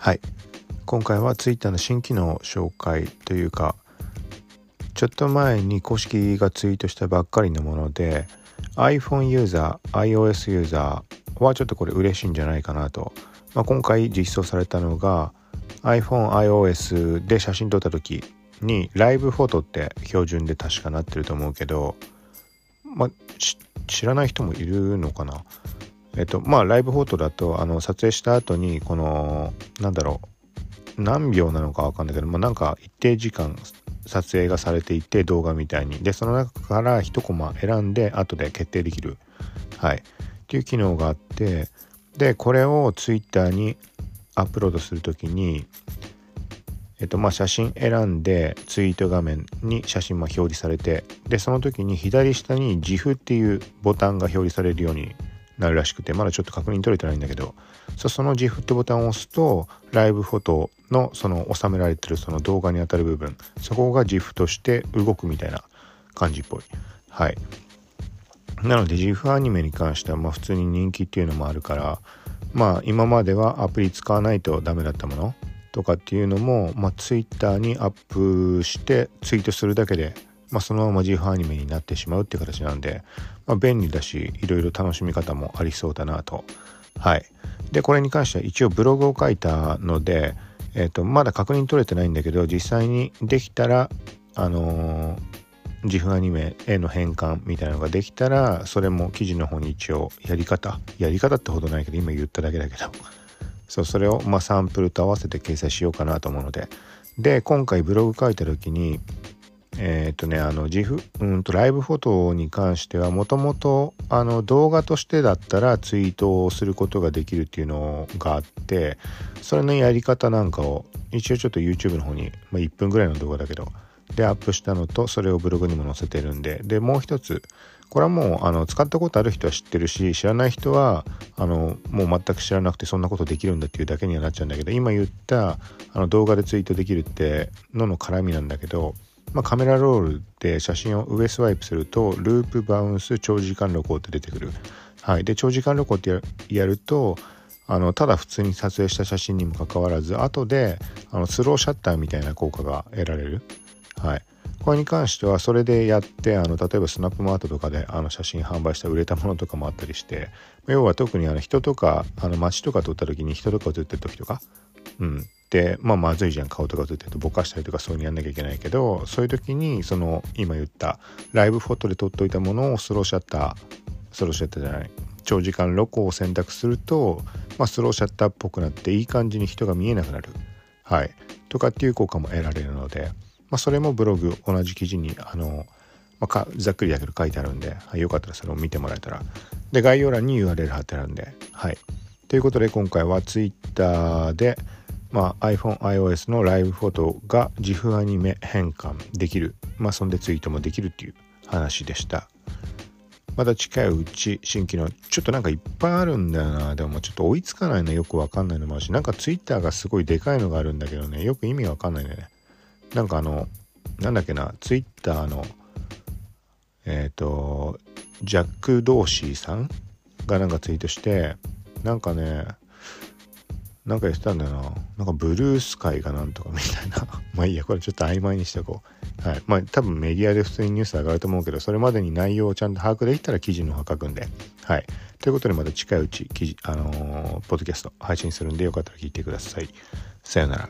はい。今回は Twitter の新機能紹介というかちょっと前に公式がツイートしたばっかりのもので iPhone ユーザー iOS ユーザーはちょっとこれ嬉しいんじゃないかなと、まあ、今回実装されたのが iPhone iOS で写真撮った時にライブフォトって標準で確かなってると思うけど、まあ、知らない人もいるのかな。えっとまあライブフォトだとあの撮影した後にこのなんだろう何秒なのか分かんないけど、まあ、なんか一定時間撮影がされていて動画みたいに。でその中から1コマ選んで後で決定できる。はい。っていう機能があってでこれを Twitter にアップロードする時にえっとまあ写真選んでツイート画面に写真も表示されてでその時に左下に GIF っていうボタンが表示されるようになるらしくてまだちょっと確認取れてないんだけどその GIF ってボタンを押すとライブフォトのその収められてるその動画にあたる部分そこが GIF として動くみたいな感じっぽい。はい。なので GIF アニメに関してはまあ普通に人気っていうのもあるからまあ今まではアプリ使わないとダメだったものとかっていうのも、まあ、Twitter にアップしてツイートするだけでまあ、そのまま GIF アニメになってしまうっていう形なんで、まあ、便利だしいろいろ楽しみ方もありそうだなと。はい。でこれに関しては一応ブログを書いたので、えーと、まだ確認取れてないんだけど実際にできたらあのー、GIF アニメへの変換みたいなのができたらそれも記事の方に一応やり方。やり方ってほどないけど今言っただけだけど。そうそれをまあサンプルと合わせて掲載しようかなと思うので。で今回ブログ書いた時にえっ、とねあの自負？うんとライブフォトに関してはもともとあの動画としてだったらツイートをすることができるっていうのがあってそれのやり方なんかを一応ちょっと YouTube の方に、まあ、1分ぐらいの動画だけどでアップしたのとそれをブログにも載せてるんででもう一つこれはもうあの使ったことある人は知ってるし知らない人はあのもう全く知らなくてそんなことできるんだっていうだけにはなっちゃうんだけど今言ったあの動画でツイートできるってのの絡みなんだけどまあ、カメラロールで写真を上スワイプするとループバウンス長時間録音って出てくる。はい、で長時間録音ってやるとあのただ普通に撮影した写真にもかかわらず後であのスローシャッターみたいな効果が得られる。はい、これに関してはそれでやってあの例えばスナップマートとかであの写真販売した売れたものとかもあったりして要は特にあの人とかあの街とか撮った時に人とか写ってる時とか、うん、まあまずいじゃん顔とか映ってるとぼかしたりとかそういうにやんなきゃいけないけどそういう時にその今言ったライブフォトで撮っといたものをスローシャッタースローシャッターじゃない長時間録音を選択すると、まあ、スローシャッターっぽくなっていい感じに人が見えなくなる。はい。とかっていう効果も得られるので、まあ、それもブログ同じ記事にあの、まあ、ざっくりだけど書いてあるんで、はい、よかったらそれを見てもらえたら。で概要欄に URL 貼ってあるんではい。ということで今回は Twitter でまあ、iPhone、iOS のライブフォトが GIF アニメ変換できる。まあ、そんでツイートもできるっていう話でした。まだ近いうち新規のちょっとなんかいっぱいあるんだよな。でもちょっと追いつかないのよくわかんないのもあるし、なんか Twitter がすごいでかいのがあるんだけどね、よく意味わかんないんだよね。なんかあの、なんだっけな、Twitter の、えっ、ー、と、ジャック・ドーシーさんがなんかツイートして、なんかね、なんか言ってたんだよな。なんかブルースカイがなんとかみたいな。まあいいや、これちょっと曖昧にしておこう。はい。まあ多分メディアで普通にニュース上がると思うけど、それまでに内容をちゃんと把握できたら記事の方書くんで。はい。ということでまた近いうち記事、あのー、ポッドキャスト配信するんでよかったら聞いてください。さよなら。